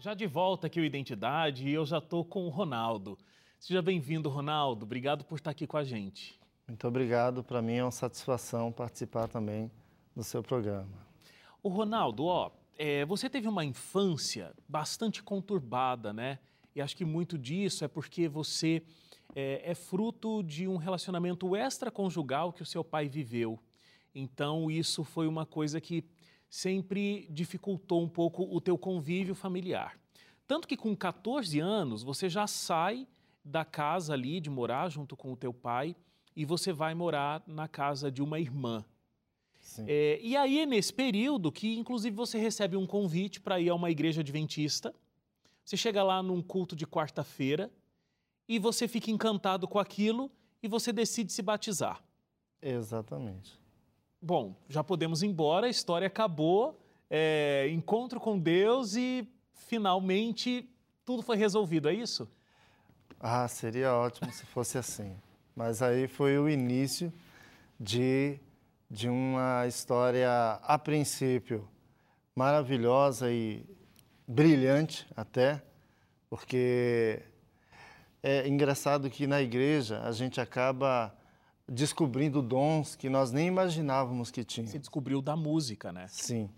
Já de volta aqui o Identidade e eu já estou com o Ronaldo. Seja bem-vindo, Ronaldo. Obrigado por estar aqui com a gente. Muito obrigado. Para mim é uma satisfação participar também do seu programa. O Ronaldo, ó, é, você teve uma infância bastante conturbada, né? E acho que muito disso é porque você é, é fruto de um relacionamento extraconjugal que o seu pai viveu. Então, isso foi uma coisa que sempre dificultou um pouco o teu convívio familiar. Tanto que com 14 anos você já sai da casa ali de morar junto com o teu pai e você vai morar na casa de uma irmã. É, e aí é nesse período que, inclusive, você recebe um convite para ir a uma igreja adventista. Você chega lá num culto de quarta-feira e você fica encantado com aquilo e você decide se batizar. Exatamente bom, já podemos ir embora, a história acabou, é, encontro com Deus e finalmente tudo foi resolvido, é isso? Ah, seria ótimo se fosse assim. Mas aí foi o início de, de uma história, a princípio, maravilhosa e brilhante até, porque é engraçado que na igreja a gente acaba descobrindo dons que nós nem imaginávamos que tinha. Você descobriu da música, né? Sim.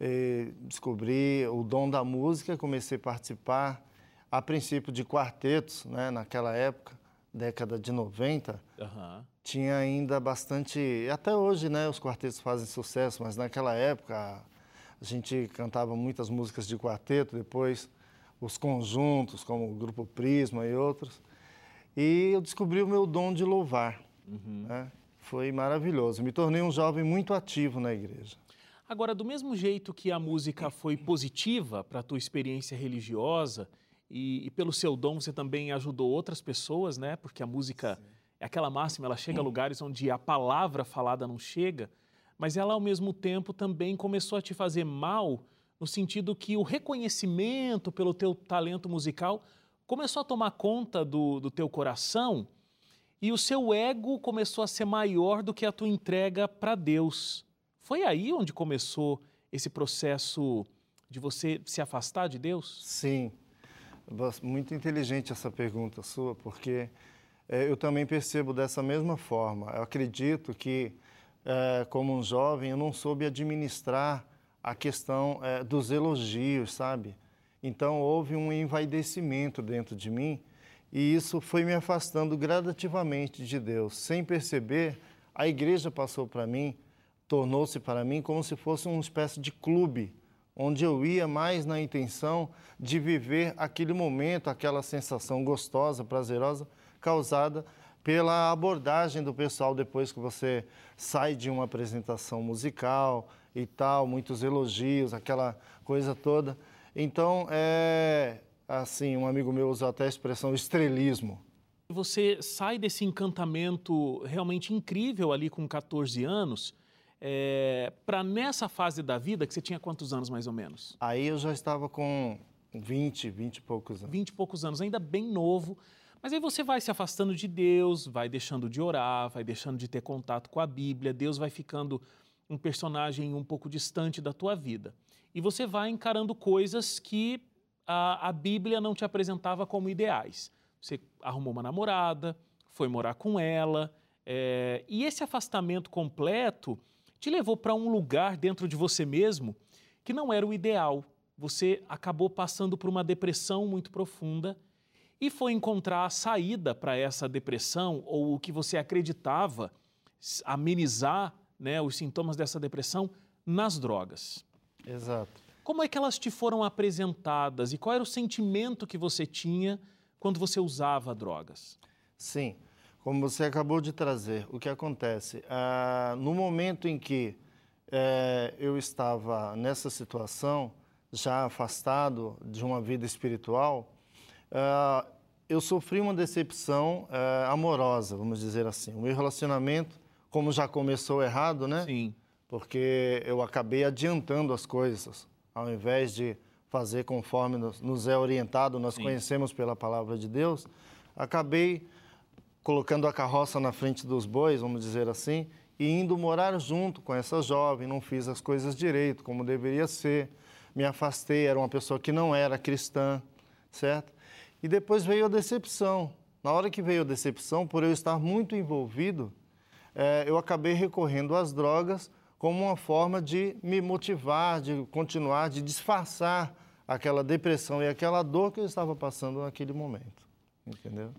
E descobri o dom da música, comecei a participar, a princípio de quartetos, né, naquela época, década de 90. Uhum. Tinha ainda bastante. Até hoje, né, os quartetos fazem sucesso, mas naquela época a gente cantava muitas músicas de quarteto, depois os conjuntos, como o Grupo Prisma e outros. E eu descobri o meu dom de louvar. Uhum. Né? Foi maravilhoso. Me tornei um jovem muito ativo na igreja. Agora, do mesmo jeito que a música foi positiva para a tua experiência religiosa e, e, pelo seu dom você também ajudou outras pessoas, né? Porque a música Sim. é aquela máxima, ela chega a lugares onde a palavra falada não chega, mas ela ao mesmo tempo também começou a te fazer mal no sentido que o reconhecimento pelo teu talento musical começou a tomar conta do, do teu coração e o seu ego começou a ser maior do que a tua entrega para Deus. Foi aí onde começou esse processo de você se afastar de Deus? Sim. Muito inteligente essa pergunta sua, porque é, eu também percebo dessa mesma forma. Eu acredito que, é, como um jovem, eu não soube administrar a questão é, dos elogios, sabe? Então houve um envaidecimento dentro de mim e isso foi me afastando gradativamente de Deus. Sem perceber, a igreja passou para mim, tornou-se para mim como se fosse uma espécie de clube, onde eu ia mais na intenção de viver aquele momento, aquela sensação gostosa, prazerosa, causada pela abordagem do pessoal depois que você sai de uma apresentação musical e tal, muitos elogios, aquela coisa toda. Então, é, assim, um amigo meu usa até a expressão estrelismo. Você sai desse encantamento realmente incrível ali com 14 anos é, para nessa fase da vida, que você tinha quantos anos mais ou menos? Aí eu já estava com 20, 20 e poucos anos. 20 e poucos anos, ainda bem novo. Mas aí você vai se afastando de Deus, vai deixando de orar, vai deixando de ter contato com a Bíblia, Deus vai ficando um personagem um pouco distante da tua vida. E você vai encarando coisas que a, a Bíblia não te apresentava como ideais. Você arrumou uma namorada, foi morar com ela, é, e esse afastamento completo te levou para um lugar dentro de você mesmo que não era o ideal. Você acabou passando por uma depressão muito profunda e foi encontrar a saída para essa depressão ou o que você acreditava amenizar né, os sintomas dessa depressão nas drogas. Exato. Como é que elas te foram apresentadas e qual era o sentimento que você tinha quando você usava drogas? Sim, como você acabou de trazer, o que acontece? Ah, no momento em que eh, eu estava nessa situação, já afastado de uma vida espiritual, ah, eu sofri uma decepção eh, amorosa, vamos dizer assim. O meu relacionamento, como já começou errado, né? Sim. Porque eu acabei adiantando as coisas ao invés de fazer conforme nos é orientado, nós Sim. conhecemos pela palavra de Deus, acabei colocando a carroça na frente dos bois, vamos dizer assim, e indo morar junto com essa jovem, não fiz as coisas direito, como deveria ser. me afastei, era uma pessoa que não era cristã, certo? E depois veio a decepção. Na hora que veio a decepção, por eu estar muito envolvido, é, eu acabei recorrendo às drogas como uma forma de me motivar, de continuar, de disfarçar aquela depressão e aquela dor que eu estava passando naquele momento. Entendeu?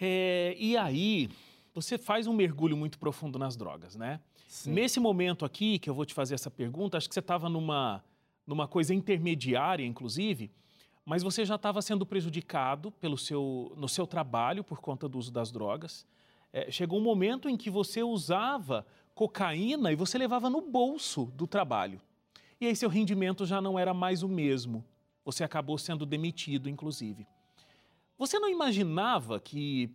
É, e aí, você faz um mergulho muito profundo nas drogas, né? Sim. Nesse momento aqui que eu vou te fazer essa pergunta, acho que você estava numa, numa coisa intermediária, inclusive, mas você já estava sendo prejudicado pelo seu, no seu trabalho por conta do uso das drogas. É, chegou um momento em que você usava cocaína e você levava no bolso do trabalho. E aí seu rendimento já não era mais o mesmo. Você acabou sendo demitido, inclusive. Você não imaginava que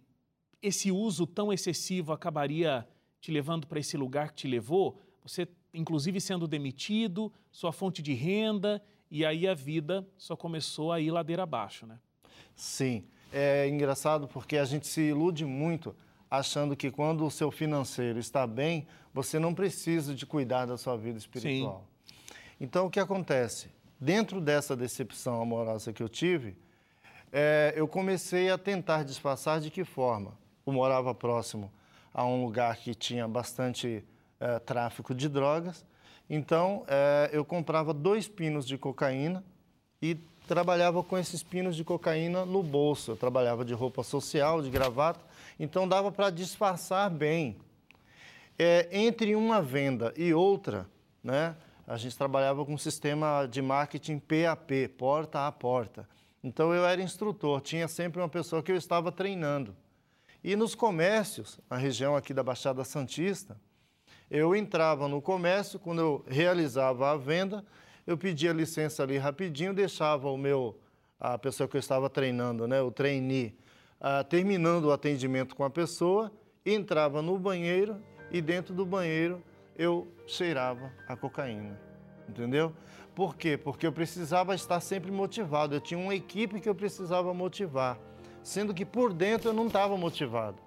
esse uso tão excessivo acabaria te levando para esse lugar que te levou? Você, inclusive, sendo demitido, sua fonte de renda e aí a vida só começou a ir ladeira abaixo, né? Sim. É engraçado porque a gente se ilude muito achando que quando o seu financeiro está bem, você não precisa de cuidar da sua vida espiritual. Sim. Então, o que acontece? Dentro dessa decepção amorosa que eu tive, é, eu comecei a tentar disfarçar de que forma? Eu morava próximo a um lugar que tinha bastante é, tráfico de drogas então, é, eu comprava dois pinos de cocaína e trabalhava com esses pinos de cocaína no bolso. Eu trabalhava de roupa social, de gravata, então dava para disfarçar bem. É, entre uma venda e outra, né, a gente trabalhava com um sistema de marketing PAP, porta a porta. Então eu era instrutor, tinha sempre uma pessoa que eu estava treinando. E nos comércios, na região aqui da Baixada Santista, eu entrava no comércio, quando eu realizava a venda, eu pedia licença ali rapidinho, deixava o meu, a pessoa que eu estava treinando, né, o trainee, uh, terminando o atendimento com a pessoa, entrava no banheiro e dentro do banheiro eu cheirava a cocaína, entendeu? Por quê? Porque eu precisava estar sempre motivado, eu tinha uma equipe que eu precisava motivar, sendo que por dentro eu não estava motivado.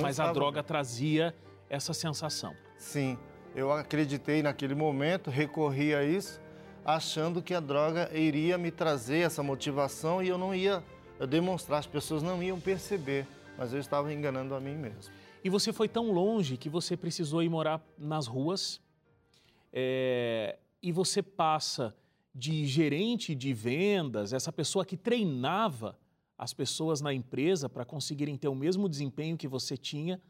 Mas a droga trazia essa sensação. Sim, eu acreditei naquele momento, recorri a isso, achando que a droga iria me trazer essa motivação e eu não ia demonstrar, as pessoas não iam perceber, mas eu estava enganando a mim mesmo. E você foi tão longe que você precisou ir morar nas ruas é, e você passa de gerente de vendas, essa pessoa que treinava as pessoas na empresa para conseguirem ter o mesmo desempenho que você tinha,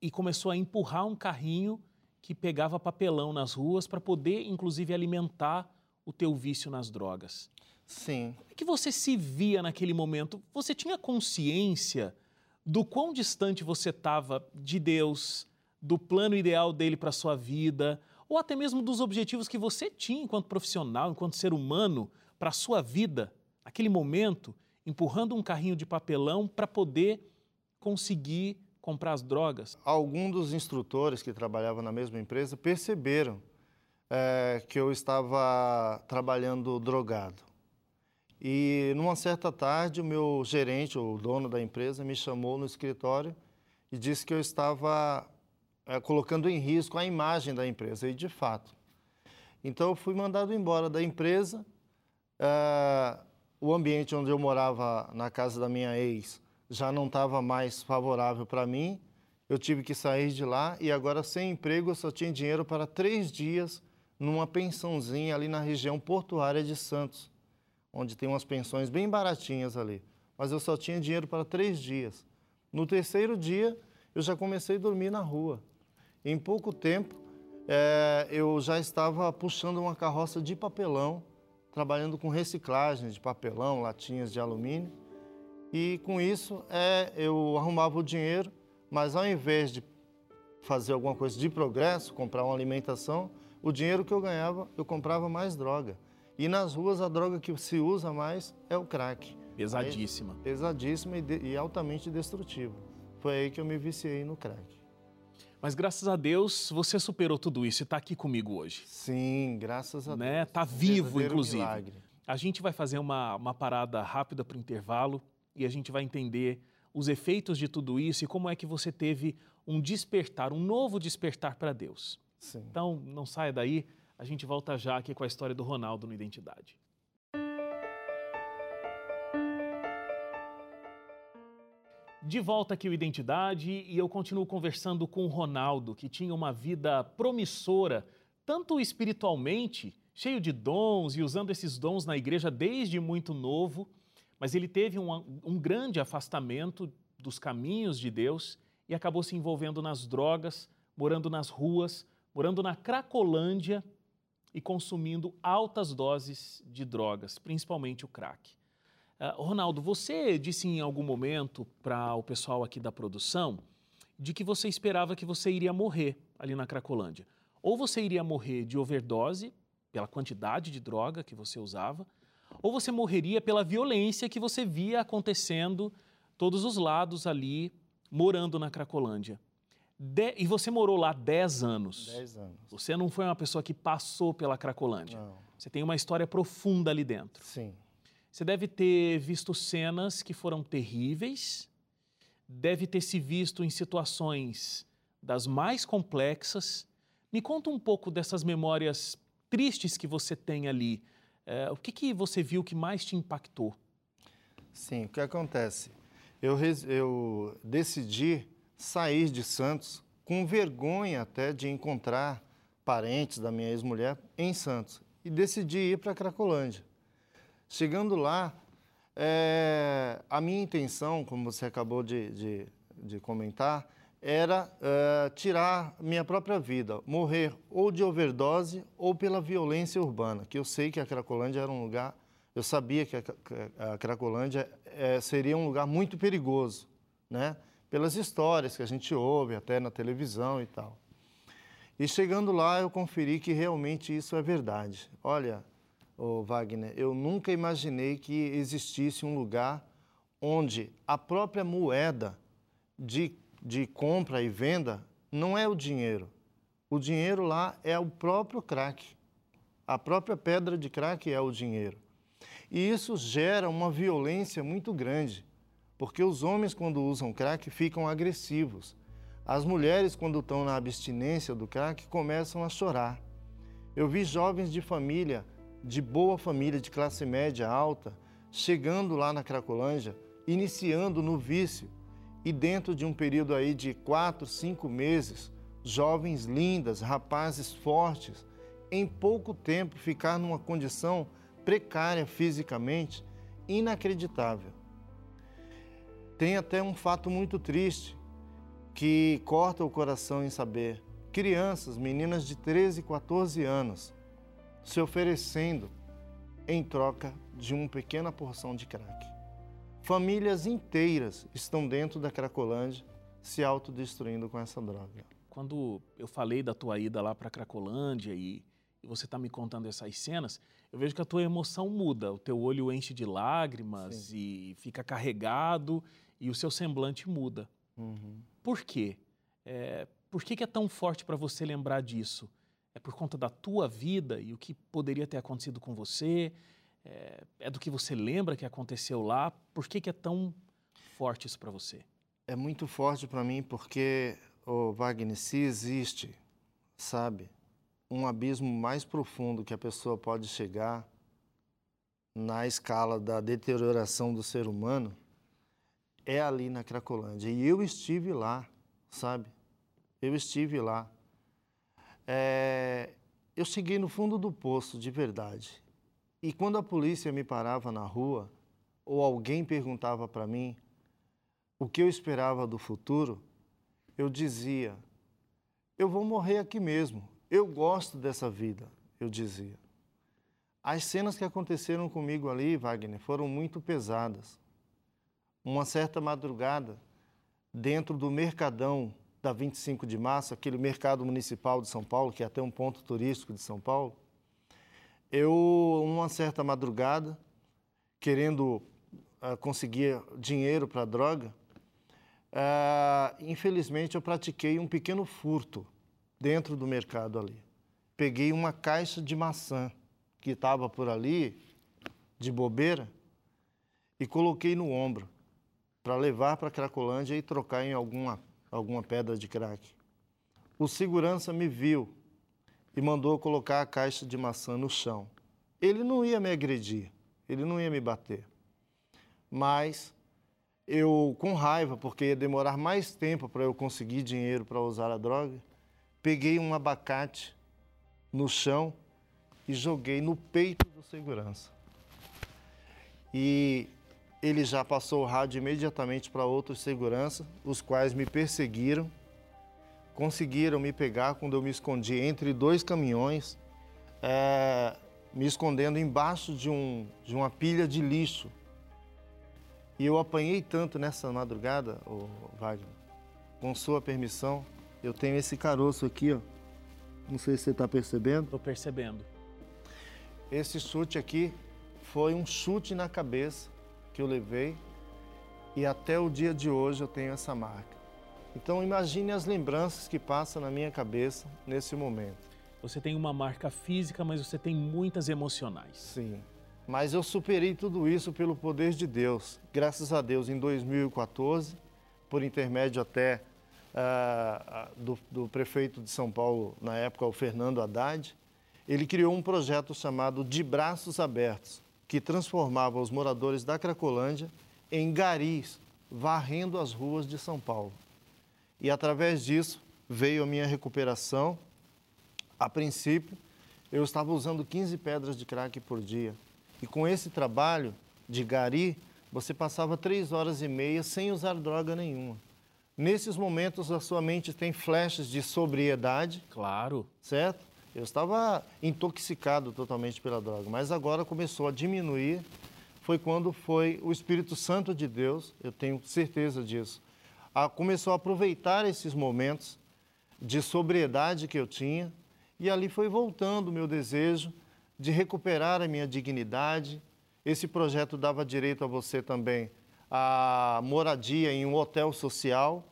e começou a empurrar um carrinho que pegava papelão nas ruas para poder, inclusive, alimentar o teu vício nas drogas. Sim. Como é que você se via naquele momento? Você tinha consciência do quão distante você estava de Deus, do plano ideal dele para a sua vida, ou até mesmo dos objetivos que você tinha enquanto profissional, enquanto ser humano, para a sua vida, naquele momento, empurrando um carrinho de papelão para poder conseguir comprar as drogas? Alguns dos instrutores que trabalhavam na mesma empresa perceberam é, que eu estava trabalhando drogado. E numa certa tarde, o meu gerente, o dono da empresa, me chamou no escritório e disse que eu estava é, colocando em risco a imagem da empresa, e de fato. Então eu fui mandado embora da empresa. É, o ambiente onde eu morava, na casa da minha ex, já não estava mais favorável para mim. Eu tive que sair de lá e agora, sem emprego, eu só tinha dinheiro para três dias numa pensãozinha ali na região portuária de Santos, onde tem umas pensões bem baratinhas ali. Mas eu só tinha dinheiro para três dias. No terceiro dia, eu já comecei a dormir na rua. Em pouco tempo, é, eu já estava puxando uma carroça de papelão, trabalhando com reciclagem de papelão, latinhas de alumínio. E com isso é, eu arrumava o dinheiro, mas ao invés de fazer alguma coisa de progresso, comprar uma alimentação, o dinheiro que eu ganhava, eu comprava mais droga. E nas ruas a droga que se usa mais é o crack. Pesadíssima. Aí, pesadíssima e, de, e altamente destrutiva. Foi aí que eu me viciei no crack. Mas graças a Deus você superou tudo isso e está aqui comigo hoje. Sim, graças a né? Deus. Está vivo, inclusive. Milagre. A gente vai fazer uma, uma parada rápida para o intervalo e a gente vai entender os efeitos de tudo isso e como é que você teve um despertar, um novo despertar para Deus. Sim. Então, não saia daí, a gente volta já aqui com a história do Ronaldo no Identidade. De volta aqui o Identidade e eu continuo conversando com o Ronaldo, que tinha uma vida promissora, tanto espiritualmente, cheio de dons e usando esses dons na igreja desde muito novo, mas ele teve um, um grande afastamento dos caminhos de Deus e acabou se envolvendo nas drogas, morando nas ruas, morando na Cracolândia e consumindo altas doses de drogas, principalmente o crack. Uh, Ronaldo, você disse em algum momento para o pessoal aqui da produção de que você esperava que você iria morrer ali na Cracolândia. Ou você iria morrer de overdose, pela quantidade de droga que você usava, ou você morreria pela violência que você via acontecendo todos os lados ali, morando na Cracolândia. De... E você morou lá 10 anos. 10 anos. Você não foi uma pessoa que passou pela Cracolândia. Não. Você tem uma história profunda ali dentro. Sim. Você deve ter visto cenas que foram terríveis, deve ter se visto em situações das mais complexas. Me conta um pouco dessas memórias tristes que você tem ali. É, o que, que você viu que mais te impactou? Sim, o que acontece? Eu, eu decidi sair de Santos com vergonha até de encontrar parentes da minha ex-mulher em Santos e decidi ir para Cracolândia. Chegando lá, é, a minha intenção, como você acabou de, de, de comentar, era é, tirar minha própria vida, morrer ou de overdose ou pela violência urbana, que eu sei que a Cracolândia era um lugar, eu sabia que a, a Cracolândia é, seria um lugar muito perigoso, né? Pelas histórias que a gente ouve até na televisão e tal. E chegando lá, eu conferi que realmente isso é verdade. Olha, oh, Wagner, eu nunca imaginei que existisse um lugar onde a própria moeda de, de compra e venda não é o dinheiro. O dinheiro lá é o próprio crack. A própria pedra de crack é o dinheiro. E isso gera uma violência muito grande, porque os homens, quando usam crack, ficam agressivos. As mulheres, quando estão na abstinência do crack, começam a chorar. Eu vi jovens de família de boa família, de classe média alta, chegando lá na Cracolândia, iniciando no vício e dentro de um período aí de quatro, cinco meses, jovens lindas, rapazes fortes, em pouco tempo ficar numa condição precária fisicamente, inacreditável. Tem até um fato muito triste que corta o coração em saber. Crianças, meninas de 13, 14 anos, se oferecendo em troca de uma pequena porção de crack. Famílias inteiras estão dentro da Cracolândia se autodestruindo com essa droga. Quando eu falei da tua ida lá para a Cracolândia e, e você está me contando essas cenas, eu vejo que a tua emoção muda, o teu olho enche de lágrimas Sim. e fica carregado e o seu semblante muda. Uhum. Por quê? É, por que, que é tão forte para você lembrar disso? É por conta da tua vida e o que poderia ter acontecido com você? É, é do que você lembra que aconteceu lá? Por que, que é tão forte isso para você? É muito forte para mim porque, oh, Wagner, se existe, sabe, um abismo mais profundo que a pessoa pode chegar na escala da deterioração do ser humano, é ali na Cracolândia. E eu estive lá, sabe? Eu estive lá. É, eu cheguei no fundo do poço, de verdade. E quando a polícia me parava na rua, ou alguém perguntava para mim o que eu esperava do futuro, eu dizia: eu vou morrer aqui mesmo. Eu gosto dessa vida, eu dizia. As cenas que aconteceram comigo ali, Wagner, foram muito pesadas. Uma certa madrugada, dentro do Mercadão da 25 de março, aquele mercado municipal de São Paulo, que é até um ponto turístico de São Paulo, eu, uma certa madrugada, querendo uh, conseguir dinheiro para droga, uh, infelizmente eu pratiquei um pequeno furto dentro do mercado ali. Peguei uma caixa de maçã que estava por ali, de bobeira, e coloquei no ombro para levar para Cracolândia e trocar em alguma alguma pedra de crack. O segurança me viu e mandou colocar a caixa de maçã no chão. Ele não ia me agredir, ele não ia me bater. Mas eu, com raiva, porque ia demorar mais tempo para eu conseguir dinheiro para usar a droga, peguei um abacate no chão e joguei no peito do segurança. E ele já passou o rádio imediatamente para outros seguranças, os quais me perseguiram, conseguiram me pegar quando eu me escondi entre dois caminhões, é, me escondendo embaixo de, um, de uma pilha de lixo. E eu apanhei tanto nessa madrugada, oh, Wagner, com sua permissão, eu tenho esse caroço aqui, ó. Não sei se você está percebendo. Estou percebendo. Esse chute aqui foi um chute na cabeça que eu levei e até o dia de hoje eu tenho essa marca. Então imagine as lembranças que passam na minha cabeça nesse momento. Você tem uma marca física, mas você tem muitas emocionais. Sim. Mas eu superei tudo isso pelo poder de Deus. Graças a Deus, em 2014, por intermédio até uh, do, do prefeito de São Paulo, na época, o Fernando Haddad, ele criou um projeto chamado De Braços Abertos, que transformava os moradores da Cracolândia em garis, varrendo as ruas de São Paulo. E através disso veio a minha recuperação a princípio, eu estava usando 15 pedras de crack por dia. E com esse trabalho de gari, você passava três horas e meia sem usar droga nenhuma. Nesses momentos, a sua mente tem flashes de sobriedade. Claro. Certo? Eu estava intoxicado totalmente pela droga, mas agora começou a diminuir. Foi quando foi o Espírito Santo de Deus, eu tenho certeza disso, a, começou a aproveitar esses momentos de sobriedade que eu tinha e ali foi voltando o meu desejo de recuperar a minha dignidade. Esse projeto dava direito a você também a moradia em um hotel social.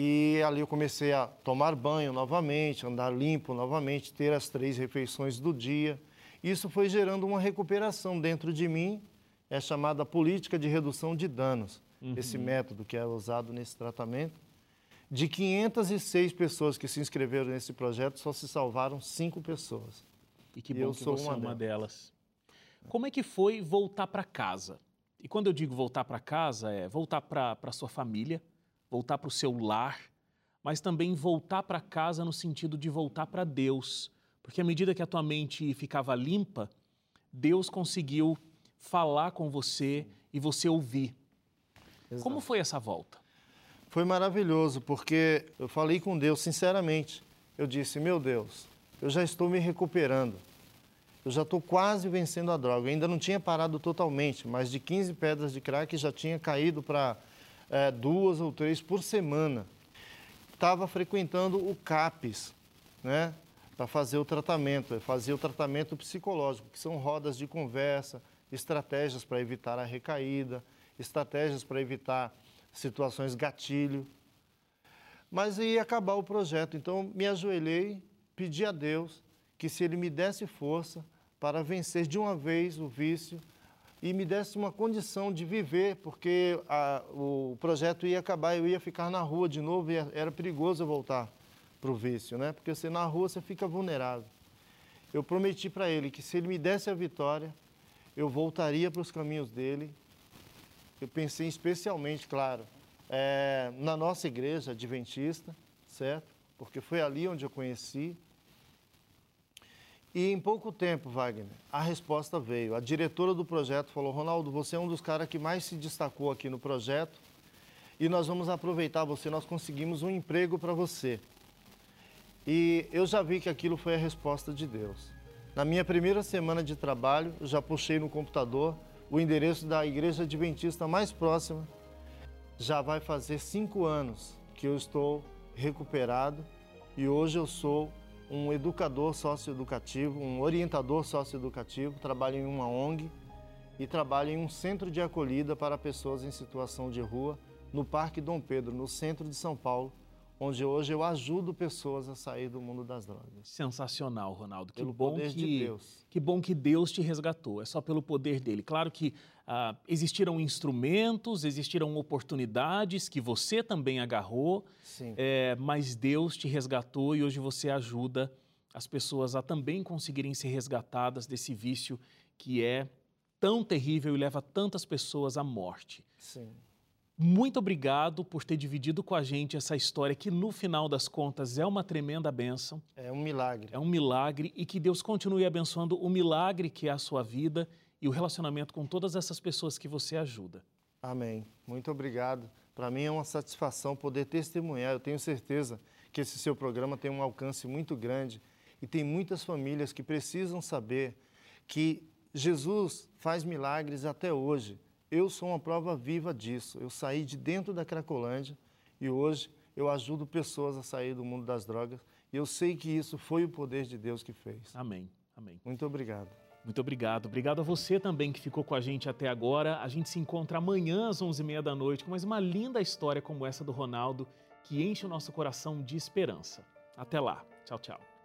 E ali eu comecei a tomar banho novamente, andar limpo novamente, ter as três refeições do dia. Isso foi gerando uma recuperação dentro de mim, é chamada política de redução de danos, uhum. esse método que é usado nesse tratamento. De 506 pessoas que se inscreveram nesse projeto, só se salvaram cinco pessoas. E que bom e eu que sou você uma é uma delas. Como é que foi voltar para casa? E quando eu digo voltar para casa, é voltar para a sua família, voltar para o seu lar, mas também voltar para casa no sentido de voltar para Deus. Porque à medida que a tua mente ficava limpa, Deus conseguiu falar com você e você ouvir. Exato. Como foi essa volta? Foi maravilhoso, porque eu falei com Deus sinceramente. Eu disse: Meu Deus, eu já estou me recuperando. Eu já estou quase vencendo a droga. Eu ainda não tinha parado totalmente, mas de 15 pedras de crack já tinha caído para é, duas ou três por semana. Estava frequentando o CAPES, né? Para fazer o tratamento. Eu fazia o tratamento psicológico, que são rodas de conversa, estratégias para evitar a recaída, estratégias para evitar situações gatilho. Mas ia acabar o projeto, então me ajoelhei, pedi a Deus que se Ele me desse força para vencer de uma vez o vício e me desse uma condição de viver, porque a, o projeto ia acabar, eu ia ficar na rua de novo e era perigoso eu voltar para o vício, né? Porque você na rua você fica vulnerável. Eu prometi para ele que se ele me desse a vitória, eu voltaria para os caminhos dele eu pensei especialmente, claro, é, na nossa igreja adventista, certo? Porque foi ali onde eu conheci. E em pouco tempo, Wagner, a resposta veio. A diretora do projeto falou: Ronaldo, você é um dos caras que mais se destacou aqui no projeto e nós vamos aproveitar você, nós conseguimos um emprego para você. E eu já vi que aquilo foi a resposta de Deus. Na minha primeira semana de trabalho, eu já puxei no computador o endereço da igreja adventista mais próxima. Já vai fazer cinco anos que eu estou recuperado e hoje eu sou um educador socioeducativo, um orientador socioeducativo, trabalho em uma ONG e trabalho em um centro de acolhida para pessoas em situação de rua no Parque Dom Pedro, no centro de São Paulo, onde hoje eu ajudo pessoas a sair do mundo das drogas. Sensacional, Ronaldo. Que pelo bom poder que, de Deus. Que bom que Deus te resgatou. É só pelo poder dele. Claro que ah, existiram instrumentos, existiram oportunidades que você também agarrou, é, mas Deus te resgatou e hoje você ajuda as pessoas a também conseguirem ser resgatadas desse vício que é tão terrível e leva tantas pessoas à morte. Sim. Muito obrigado por ter dividido com a gente essa história que, no final das contas, é uma tremenda bênção. É um milagre. É um milagre e que Deus continue abençoando o milagre que é a sua vida e o relacionamento com todas essas pessoas que você ajuda. Amém. Muito obrigado. Para mim é uma satisfação poder testemunhar. Eu tenho certeza que esse seu programa tem um alcance muito grande e tem muitas famílias que precisam saber que Jesus faz milagres até hoje. Eu sou uma prova viva disso. Eu saí de dentro da Cracolândia e hoje eu ajudo pessoas a sair do mundo das drogas. E eu sei que isso foi o poder de Deus que fez. Amém. Amém. Muito obrigado. Muito obrigado. Obrigado a você também que ficou com a gente até agora. A gente se encontra amanhã às 11h30 da noite com mais uma linda história como essa do Ronaldo que enche o nosso coração de esperança. Até lá. Tchau, tchau.